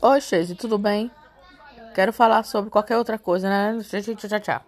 Oi, Chase, tudo bem? Quero falar sobre qualquer outra coisa, né? Tchau, tchau, tchau.